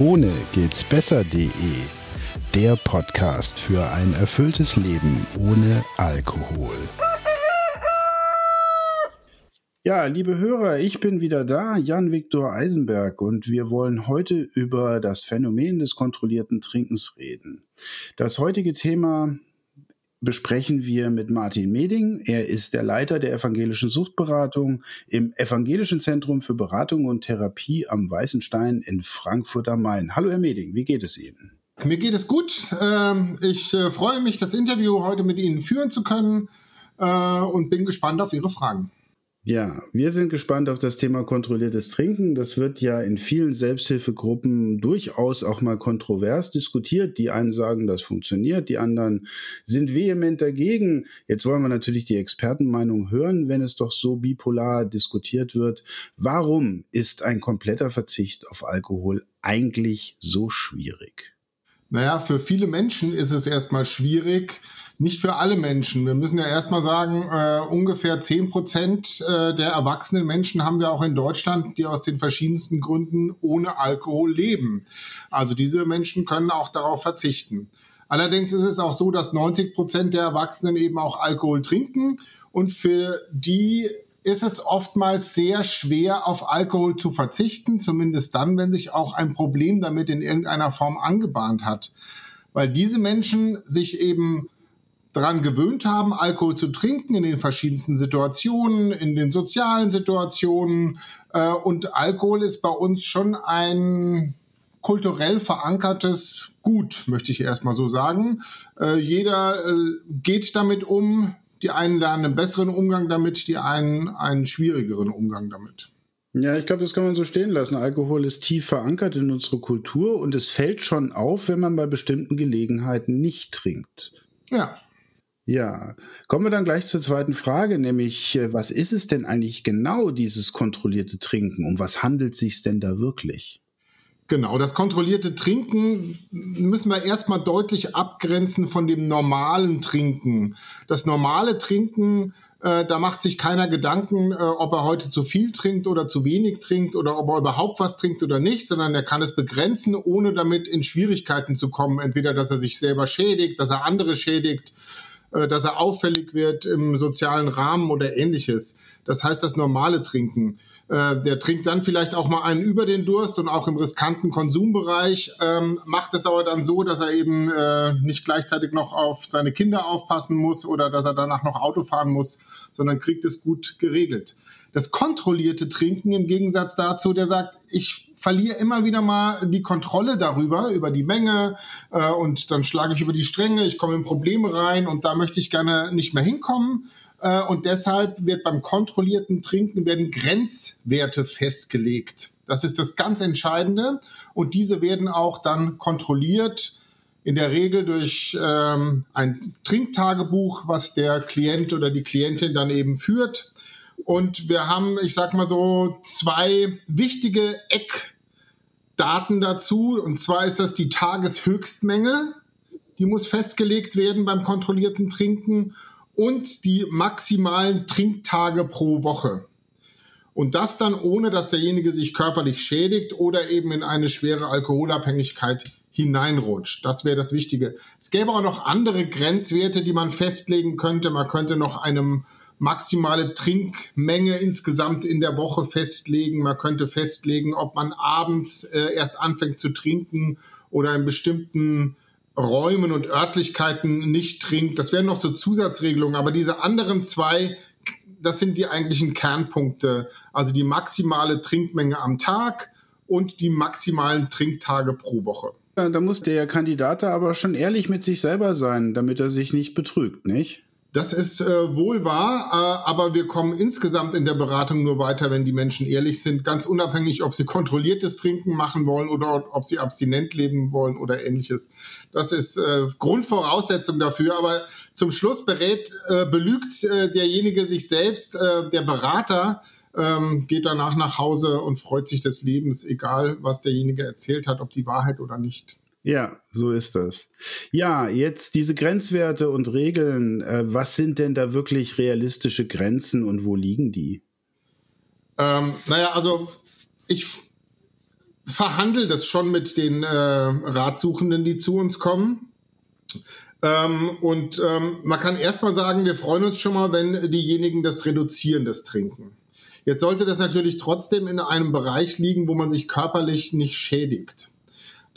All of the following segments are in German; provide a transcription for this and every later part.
Ohne geht's besser.de. Der Podcast für ein erfülltes Leben ohne Alkohol. Ja, liebe Hörer, ich bin wieder da, Jan Viktor Eisenberg, und wir wollen heute über das Phänomen des kontrollierten Trinkens reden. Das heutige Thema besprechen wir mit Martin Meding. Er ist der Leiter der evangelischen Suchtberatung im Evangelischen Zentrum für Beratung und Therapie am Weißen Stein in Frankfurt am Main. Hallo, Herr Meding, wie geht es Ihnen? Mir geht es gut. Ähm, ich äh, freue mich, das Interview heute mit Ihnen führen zu können äh, und bin gespannt auf Ihre Fragen. Ja, wir sind gespannt auf das Thema kontrolliertes Trinken. Das wird ja in vielen Selbsthilfegruppen durchaus auch mal kontrovers diskutiert. Die einen sagen, das funktioniert, die anderen sind vehement dagegen. Jetzt wollen wir natürlich die Expertenmeinung hören, wenn es doch so bipolar diskutiert wird. Warum ist ein kompletter Verzicht auf Alkohol eigentlich so schwierig? Naja, für viele Menschen ist es erstmal schwierig, nicht für alle Menschen. Wir müssen ja erstmal sagen, äh, ungefähr zehn Prozent äh, der erwachsenen Menschen haben wir auch in Deutschland, die aus den verschiedensten Gründen ohne Alkohol leben. Also diese Menschen können auch darauf verzichten. Allerdings ist es auch so, dass 90 Prozent der Erwachsenen eben auch Alkohol trinken und für die ist es oftmals sehr schwer, auf Alkohol zu verzichten, zumindest dann, wenn sich auch ein Problem damit in irgendeiner Form angebahnt hat. Weil diese Menschen sich eben daran gewöhnt haben, Alkohol zu trinken in den verschiedensten Situationen, in den sozialen Situationen. Äh, und Alkohol ist bei uns schon ein kulturell verankertes Gut, möchte ich erstmal so sagen. Äh, jeder äh, geht damit um, die einen lernen einen besseren Umgang damit, die einen einen schwierigeren Umgang damit. Ja, ich glaube, das kann man so stehen lassen. Alkohol ist tief verankert in unserer Kultur und es fällt schon auf, wenn man bei bestimmten Gelegenheiten nicht trinkt. Ja. Ja, kommen wir dann gleich zur zweiten Frage, nämlich äh, was ist es denn eigentlich genau, dieses kontrollierte Trinken? Um was handelt es sich denn da wirklich? Genau, das kontrollierte Trinken müssen wir erstmal deutlich abgrenzen von dem normalen Trinken. Das normale Trinken, äh, da macht sich keiner Gedanken, äh, ob er heute zu viel trinkt oder zu wenig trinkt oder ob er überhaupt was trinkt oder nicht, sondern er kann es begrenzen, ohne damit in Schwierigkeiten zu kommen. Entweder, dass er sich selber schädigt, dass er andere schädigt, äh, dass er auffällig wird im sozialen Rahmen oder ähnliches. Das heißt, das normale Trinken. Äh, der trinkt dann vielleicht auch mal einen über den Durst und auch im riskanten Konsumbereich, ähm, macht es aber dann so, dass er eben äh, nicht gleichzeitig noch auf seine Kinder aufpassen muss oder dass er danach noch Auto fahren muss, sondern kriegt es gut geregelt. Das kontrollierte Trinken im Gegensatz dazu, der sagt, ich verliere immer wieder mal die Kontrolle darüber, über die Menge äh, und dann schlage ich über die Stränge, ich komme in Probleme rein und da möchte ich gerne nicht mehr hinkommen äh, und deshalb wird beim kontrollierten Trinken werden Grenzwerte festgelegt. Das ist das ganz Entscheidende. Und diese werden auch dann kontrolliert, in der Regel durch ähm, ein Trinktagebuch, was der Klient oder die Klientin dann eben führt. Und wir haben, ich sag mal so, zwei wichtige Eckdaten dazu. Und zwar ist das die Tageshöchstmenge. Die muss festgelegt werden beim kontrollierten Trinken und die maximalen Trinktage pro Woche. Und das dann ohne, dass derjenige sich körperlich schädigt oder eben in eine schwere Alkoholabhängigkeit hineinrutscht. Das wäre das Wichtige. Es gäbe auch noch andere Grenzwerte, die man festlegen könnte. Man könnte noch eine maximale Trinkmenge insgesamt in der Woche festlegen. Man könnte festlegen, ob man abends äh, erst anfängt zu trinken oder in bestimmten Räumen und Örtlichkeiten nicht trinkt. Das wären noch so Zusatzregelungen, aber diese anderen zwei, das sind die eigentlichen Kernpunkte. Also die maximale Trinkmenge am Tag und die maximalen Trinktage pro Woche. da muss der Kandidat aber schon ehrlich mit sich selber sein, damit er sich nicht betrügt, nicht? Das ist äh, wohl wahr, äh, aber wir kommen insgesamt in der Beratung nur weiter, wenn die Menschen ehrlich sind, ganz unabhängig, ob sie kontrolliertes Trinken machen wollen oder ob sie abstinent leben wollen oder ähnliches. Das ist äh, Grundvoraussetzung dafür, aber zum Schluss berät, äh, belügt äh, derjenige sich selbst, äh, der Berater, ähm, geht danach nach Hause und freut sich des Lebens, egal was derjenige erzählt hat, ob die Wahrheit oder nicht. Ja, so ist das. Ja, jetzt diese Grenzwerte und Regeln, äh, was sind denn da wirklich realistische Grenzen und wo liegen die? Ähm, naja, also ich verhandle das schon mit den äh, Ratsuchenden, die zu uns kommen. Ähm, und ähm, man kann erstmal sagen, wir freuen uns schon mal, wenn diejenigen das reduzieren, das Trinken. Jetzt sollte das natürlich trotzdem in einem Bereich liegen, wo man sich körperlich nicht schädigt.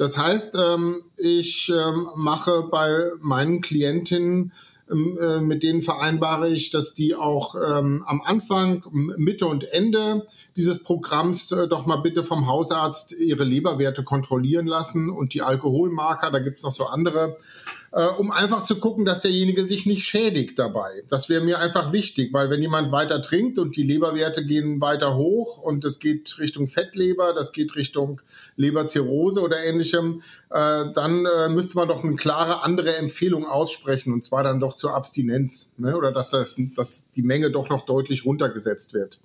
Das heißt, ähm, ich ähm, mache bei meinen Klientinnen ähm, äh, mit denen vereinbare ich, dass die auch ähm, am Anfang, Mitte und Ende dieses Programms äh, doch mal bitte vom Hausarzt ihre Leberwerte kontrollieren lassen und die Alkoholmarker, da gibt es noch so andere äh, um einfach zu gucken, dass derjenige sich nicht schädigt dabei. Das wäre mir einfach wichtig, weil wenn jemand weiter trinkt und die Leberwerte gehen weiter hoch und es geht Richtung Fettleber, das geht Richtung Leberzirrhose oder ähnlichem, äh, dann äh, müsste man doch eine klare andere Empfehlung aussprechen und zwar dann doch zur Abstinenz ne? oder dass, das, dass die Menge doch noch deutlich runtergesetzt wird.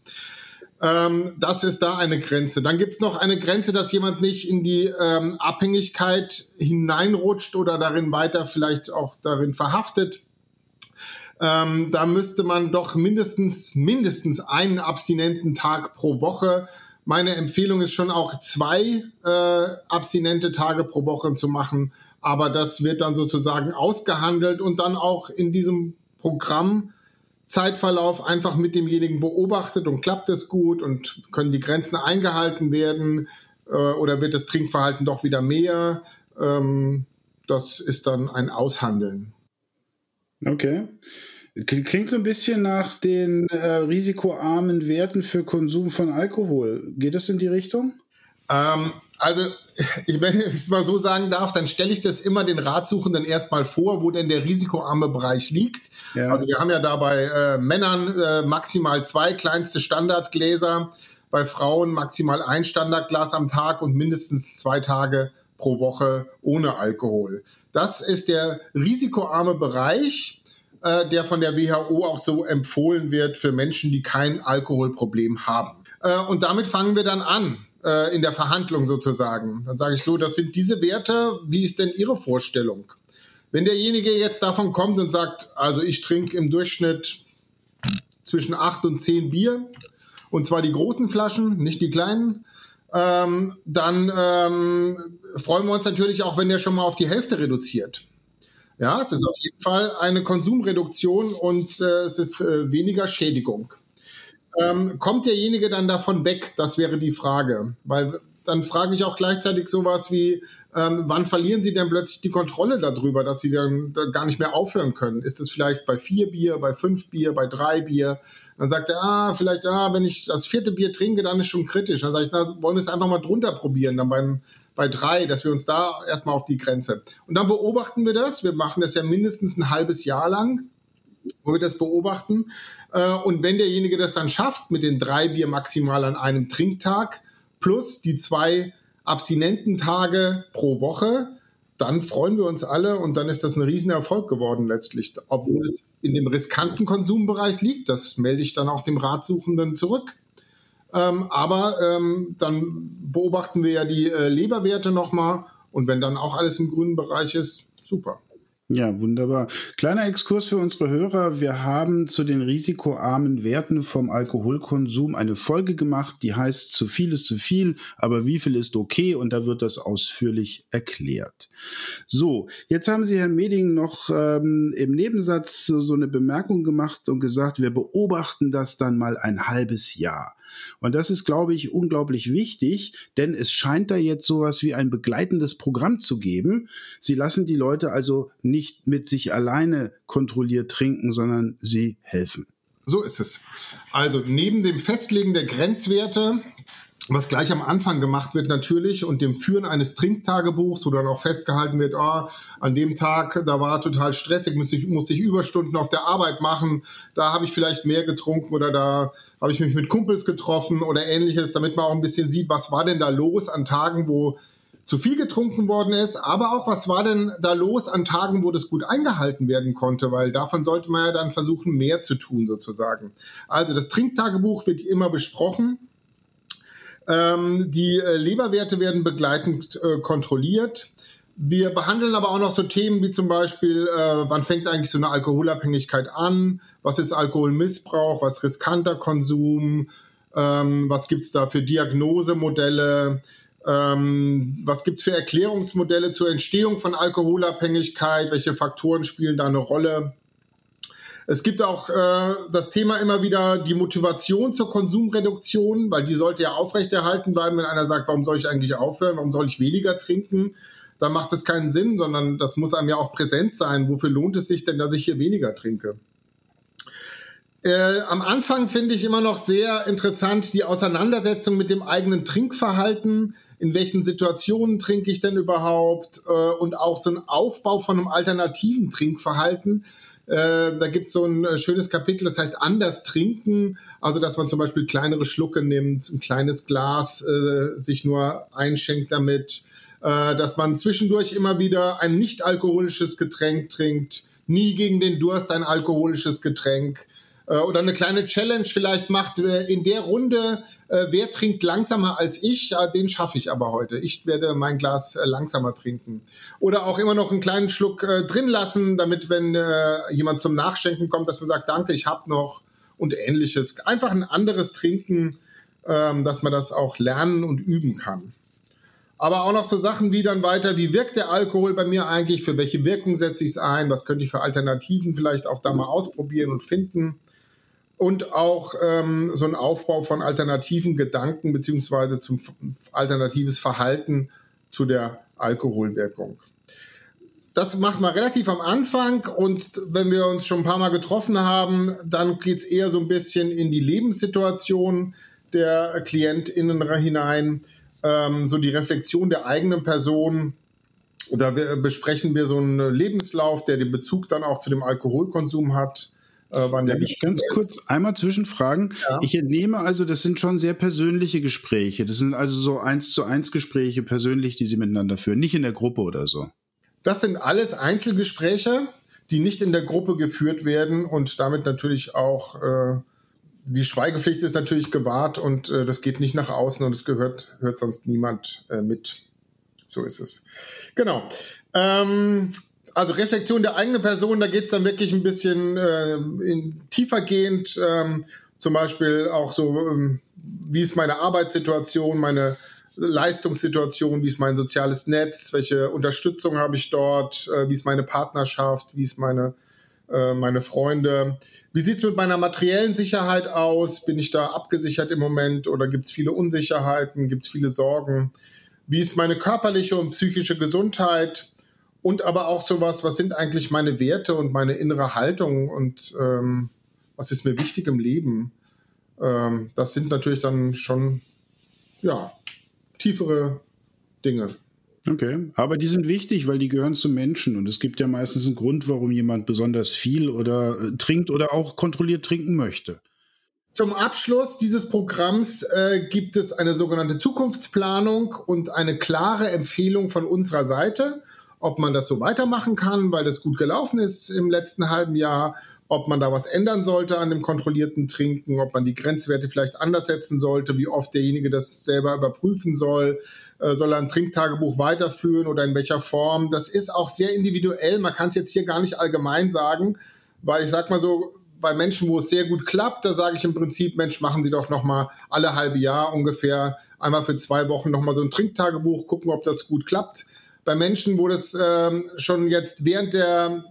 Ähm, das ist da eine Grenze. Dann gibt es noch eine Grenze, dass jemand nicht in die ähm, Abhängigkeit hineinrutscht oder darin weiter vielleicht auch darin verhaftet. Ähm, da müsste man doch mindestens, mindestens einen abstinenten Tag pro Woche. Meine Empfehlung ist schon auch zwei äh, abstinente Tage pro Woche zu machen. Aber das wird dann sozusagen ausgehandelt und dann auch in diesem Programm Zeitverlauf einfach mit demjenigen beobachtet und klappt es gut und können die Grenzen eingehalten werden äh, oder wird das Trinkverhalten doch wieder mehr? Ähm, das ist dann ein Aushandeln. Okay. Klingt so ein bisschen nach den äh, risikoarmen Werten für Konsum von Alkohol. Geht das in die Richtung? Ähm, also, wenn ich es mal so sagen darf, dann stelle ich das immer den Ratsuchenden erstmal vor, wo denn der risikoarme Bereich liegt. Ja. Also wir haben ja da bei äh, Männern äh, maximal zwei kleinste Standardgläser, bei Frauen maximal ein Standardglas am Tag und mindestens zwei Tage pro Woche ohne Alkohol. Das ist der risikoarme Bereich, äh, der von der WHO auch so empfohlen wird für Menschen, die kein Alkoholproblem haben. Äh, und damit fangen wir dann an äh, in der Verhandlung sozusagen. Dann sage ich so, das sind diese Werte, wie ist denn Ihre Vorstellung? Wenn derjenige jetzt davon kommt und sagt, also ich trinke im Durchschnitt zwischen acht und zehn Bier, und zwar die großen Flaschen, nicht die kleinen, ähm, dann ähm, freuen wir uns natürlich auch, wenn der schon mal auf die Hälfte reduziert. Ja, es ist auf jeden Fall eine Konsumreduktion und äh, es ist äh, weniger Schädigung. Ähm, kommt derjenige dann davon weg? Das wäre die Frage. Weil dann frage ich auch gleichzeitig sowas wie, ähm, wann verlieren Sie denn plötzlich die Kontrolle darüber, dass Sie dann gar nicht mehr aufhören können? Ist es vielleicht bei vier Bier, bei fünf Bier, bei drei Bier? Dann sagt er, ah, vielleicht, ah, wenn ich das vierte Bier trinke, dann ist schon kritisch. Dann sage ich, na, wollen wir es einfach mal drunter probieren, dann beim, bei drei, dass wir uns da erstmal auf die Grenze. Und dann beobachten wir das. Wir machen das ja mindestens ein halbes Jahr lang wo wir das beobachten. Äh, und wenn derjenige das dann schafft, mit den drei Bier maximal an einem Trinktag plus die zwei Abstinententage pro Woche, dann freuen wir uns alle und dann ist das ein Riesenerfolg geworden letztlich, obwohl es in dem riskanten Konsumbereich liegt. Das melde ich dann auch dem Ratsuchenden zurück. Ähm, aber ähm, dann beobachten wir ja die äh, Leberwerte nochmal und wenn dann auch alles im grünen Bereich ist, super. Ja, wunderbar. Kleiner Exkurs für unsere Hörer. Wir haben zu den risikoarmen Werten vom Alkoholkonsum eine Folge gemacht, die heißt Zu viel ist zu viel, aber wie viel ist okay? Und da wird das ausführlich erklärt. So, jetzt haben Sie, Herr Meding, noch ähm, im Nebensatz so, so eine Bemerkung gemacht und gesagt, wir beobachten das dann mal ein halbes Jahr. Und das ist, glaube ich, unglaublich wichtig, denn es scheint da jetzt sowas wie ein begleitendes Programm zu geben. Sie lassen die Leute also nicht mit sich alleine kontrolliert trinken, sondern sie helfen. So ist es. Also neben dem Festlegen der Grenzwerte was gleich am Anfang gemacht wird natürlich und dem Führen eines Trinktagebuchs, wo dann auch festgehalten wird, oh, an dem Tag, da war total stressig, musste ich, musste ich Überstunden auf der Arbeit machen, da habe ich vielleicht mehr getrunken oder da habe ich mich mit Kumpels getroffen oder ähnliches, damit man auch ein bisschen sieht, was war denn da los an Tagen, wo zu viel getrunken worden ist, aber auch was war denn da los an Tagen, wo das gut eingehalten werden konnte, weil davon sollte man ja dann versuchen, mehr zu tun sozusagen. Also das Trinktagebuch wird immer besprochen ähm, die äh, Leberwerte werden begleitend äh, kontrolliert. Wir behandeln aber auch noch so Themen wie zum Beispiel, äh, wann fängt eigentlich so eine Alkoholabhängigkeit an? Was ist Alkoholmissbrauch? Was riskanter Konsum? Ähm, was gibt's da für Diagnosemodelle? Ähm, was gibt es für Erklärungsmodelle zur Entstehung von Alkoholabhängigkeit? Welche Faktoren spielen da eine Rolle? Es gibt auch äh, das Thema immer wieder die Motivation zur Konsumreduktion, weil die sollte ja aufrechterhalten bleiben, wenn einer sagt, warum soll ich eigentlich aufhören, warum soll ich weniger trinken? Dann macht es keinen Sinn, sondern das muss einem ja auch präsent sein. Wofür lohnt es sich denn, dass ich hier weniger trinke? Äh, am Anfang finde ich immer noch sehr interessant die Auseinandersetzung mit dem eigenen Trinkverhalten. In welchen Situationen trinke ich denn überhaupt? Äh, und auch so ein Aufbau von einem alternativen Trinkverhalten. Äh, da gibt es so ein äh, schönes Kapitel, das heißt anders trinken. Also, dass man zum Beispiel kleinere Schlucke nimmt, ein kleines Glas äh, sich nur einschenkt damit. Äh, dass man zwischendurch immer wieder ein nicht alkoholisches Getränk trinkt. Nie gegen den Durst ein alkoholisches Getränk äh, oder eine kleine Challenge vielleicht macht äh, in der Runde, äh, wer trinkt langsamer als ich, den schaffe ich aber heute. Ich werde mein Glas langsamer trinken. Oder auch immer noch einen kleinen Schluck drin lassen, damit wenn jemand zum Nachschenken kommt, dass man sagt, danke, ich habe noch und ähnliches. Einfach ein anderes Trinken, ähm, dass man das auch lernen und üben kann. Aber auch noch so Sachen wie dann weiter, wie wirkt der Alkohol bei mir eigentlich, für welche Wirkung setze ich es ein, was könnte ich für Alternativen vielleicht auch da mal ausprobieren und finden und auch ähm, so ein Aufbau von alternativen Gedanken beziehungsweise zum alternatives Verhalten zu der Alkoholwirkung. Das macht man relativ am Anfang und wenn wir uns schon ein paar Mal getroffen haben, dann geht es eher so ein bisschen in die Lebenssituation der KlientInnen hinein, ähm, so die Reflexion der eigenen Person. Da besprechen wir so einen Lebenslauf, der den Bezug dann auch zu dem Alkoholkonsum hat äh, wann der ich ganz kurz einmal zwischenfragen. Ja. Ich entnehme also, das sind schon sehr persönliche Gespräche. Das sind also so eins zu eins Gespräche persönlich, die Sie miteinander führen, nicht in der Gruppe oder so. Das sind alles Einzelgespräche, die nicht in der Gruppe geführt werden und damit natürlich auch äh, die Schweigepflicht ist natürlich gewahrt und äh, das geht nicht nach außen und es gehört hört sonst niemand äh, mit. So ist es. Genau. Ähm, also Reflexion der eigenen Person, da geht es dann wirklich ein bisschen äh, in, tiefergehend, ähm, zum Beispiel auch so, ähm, wie ist meine Arbeitssituation, meine Leistungssituation, wie ist mein soziales Netz, welche Unterstützung habe ich dort, äh, wie ist meine Partnerschaft, wie ist meine, äh, meine Freunde, wie sieht es mit meiner materiellen Sicherheit aus, bin ich da abgesichert im Moment oder gibt es viele Unsicherheiten, gibt es viele Sorgen, wie ist meine körperliche und psychische Gesundheit, und aber auch sowas, was sind eigentlich meine Werte und meine innere Haltung und ähm, was ist mir wichtig im Leben. Ähm, das sind natürlich dann schon, ja, tiefere Dinge. Okay, aber die sind wichtig, weil die gehören zu Menschen und es gibt ja meistens einen Grund, warum jemand besonders viel oder äh, trinkt oder auch kontrolliert trinken möchte. Zum Abschluss dieses Programms äh, gibt es eine sogenannte Zukunftsplanung und eine klare Empfehlung von unserer Seite ob man das so weitermachen kann, weil das gut gelaufen ist im letzten halben Jahr, ob man da was ändern sollte an dem kontrollierten Trinken, ob man die Grenzwerte vielleicht anders setzen sollte, wie oft derjenige das selber überprüfen soll, äh, soll er ein Trinktagebuch weiterführen oder in welcher Form. Das ist auch sehr individuell. Man kann es jetzt hier gar nicht allgemein sagen, weil ich sag mal so, bei Menschen, wo es sehr gut klappt, da sage ich im Prinzip, Mensch, machen Sie doch noch mal alle halbe Jahr ungefähr einmal für zwei Wochen noch mal so ein Trinktagebuch, gucken, ob das gut klappt bei Menschen, wo das ähm, schon jetzt während der,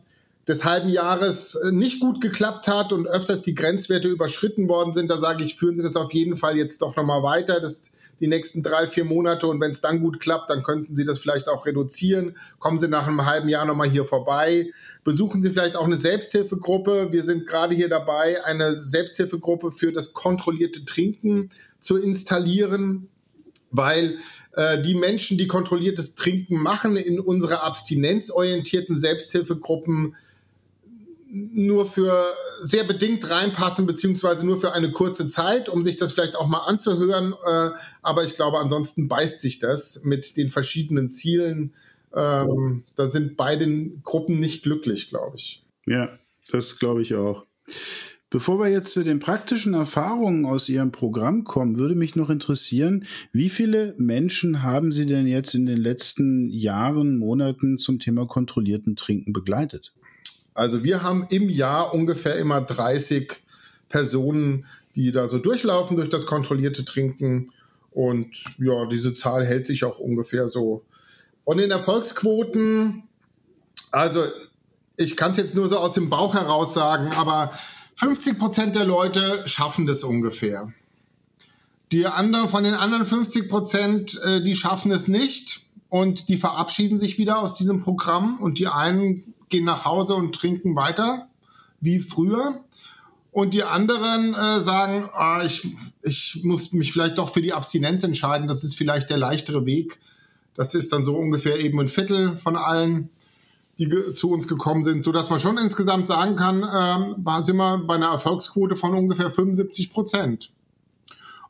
des halben Jahres äh, nicht gut geklappt hat und öfters die Grenzwerte überschritten worden sind, da sage ich, führen Sie das auf jeden Fall jetzt doch nochmal weiter. Das die nächsten drei, vier Monate und wenn es dann gut klappt, dann könnten Sie das vielleicht auch reduzieren. Kommen Sie nach einem halben Jahr nochmal hier vorbei. Besuchen Sie vielleicht auch eine Selbsthilfegruppe. Wir sind gerade hier dabei, eine Selbsthilfegruppe für das kontrollierte Trinken zu installieren, weil äh, die Menschen, die kontrolliertes Trinken machen, in unsere abstinenzorientierten Selbsthilfegruppen nur für sehr bedingt reinpassen, beziehungsweise nur für eine kurze Zeit, um sich das vielleicht auch mal anzuhören. Äh, aber ich glaube, ansonsten beißt sich das mit den verschiedenen Zielen. Ähm, da sind beide Gruppen nicht glücklich, glaube ich. Ja, das glaube ich auch. Bevor wir jetzt zu den praktischen Erfahrungen aus Ihrem Programm kommen, würde mich noch interessieren, wie viele Menschen haben Sie denn jetzt in den letzten Jahren, Monaten zum Thema kontrollierten Trinken begleitet? Also wir haben im Jahr ungefähr immer 30 Personen, die da so durchlaufen durch das kontrollierte Trinken. Und ja, diese Zahl hält sich auch ungefähr so. Von den Erfolgsquoten, also ich kann es jetzt nur so aus dem Bauch heraus sagen, aber 50 Prozent der Leute schaffen das ungefähr. Die anderen, von den anderen 50 Prozent, äh, die schaffen es nicht und die verabschieden sich wieder aus diesem Programm und die einen gehen nach Hause und trinken weiter wie früher. Und die anderen äh, sagen, ah, ich, ich muss mich vielleicht doch für die Abstinenz entscheiden. Das ist vielleicht der leichtere Weg. Das ist dann so ungefähr eben ein Viertel von allen, die zu uns gekommen sind, sodass man schon insgesamt sagen kann, ähm, sind wir bei einer Erfolgsquote von ungefähr 75 Prozent.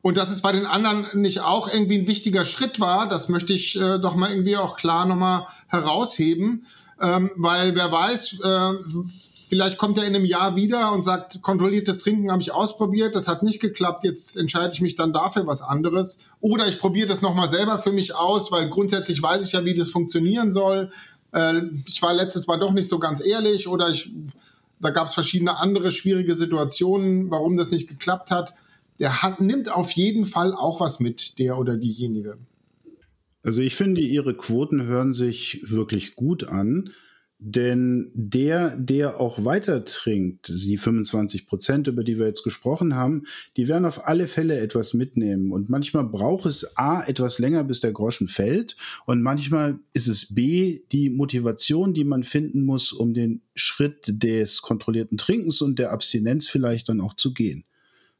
Und dass es bei den anderen nicht auch irgendwie ein wichtiger Schritt war, das möchte ich äh, doch mal irgendwie auch klar nochmal herausheben, ähm, weil wer weiß, äh, vielleicht kommt er in einem Jahr wieder und sagt, kontrolliertes Trinken habe ich ausprobiert, das hat nicht geklappt, jetzt entscheide ich mich dann dafür was anderes. Oder ich probiere das nochmal selber für mich aus, weil grundsätzlich weiß ich ja, wie das funktionieren soll. Äh, ich war letztes Mal doch nicht so ganz ehrlich oder ich, da gab es verschiedene andere schwierige Situationen, warum das nicht geklappt hat. Der hat, nimmt auf jeden Fall auch was mit, der oder diejenige. Also ich finde, Ihre Quoten hören sich wirklich gut an. Denn der, der auch weiter trinkt, die 25 Prozent, über die wir jetzt gesprochen haben, die werden auf alle Fälle etwas mitnehmen. Und manchmal braucht es A, etwas länger, bis der Groschen fällt. Und manchmal ist es B, die Motivation, die man finden muss, um den Schritt des kontrollierten Trinkens und der Abstinenz vielleicht dann auch zu gehen.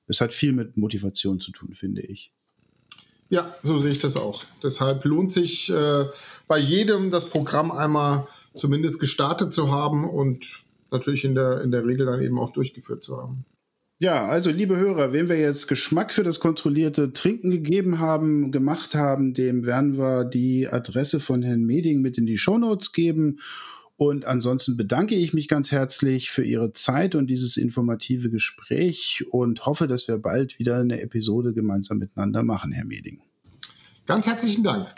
Es hat viel mit Motivation zu tun, finde ich. Ja, so sehe ich das auch. Deshalb lohnt sich äh, bei jedem das Programm einmal zumindest gestartet zu haben und natürlich in der, in der Regel dann eben auch durchgeführt zu haben. Ja, also liebe Hörer, wem wir jetzt Geschmack für das kontrollierte Trinken gegeben haben, gemacht haben, dem werden wir die Adresse von Herrn Meding mit in die Shownotes geben. Und ansonsten bedanke ich mich ganz herzlich für Ihre Zeit und dieses informative Gespräch und hoffe, dass wir bald wieder eine Episode gemeinsam miteinander machen, Herr Meding. Ganz herzlichen Dank.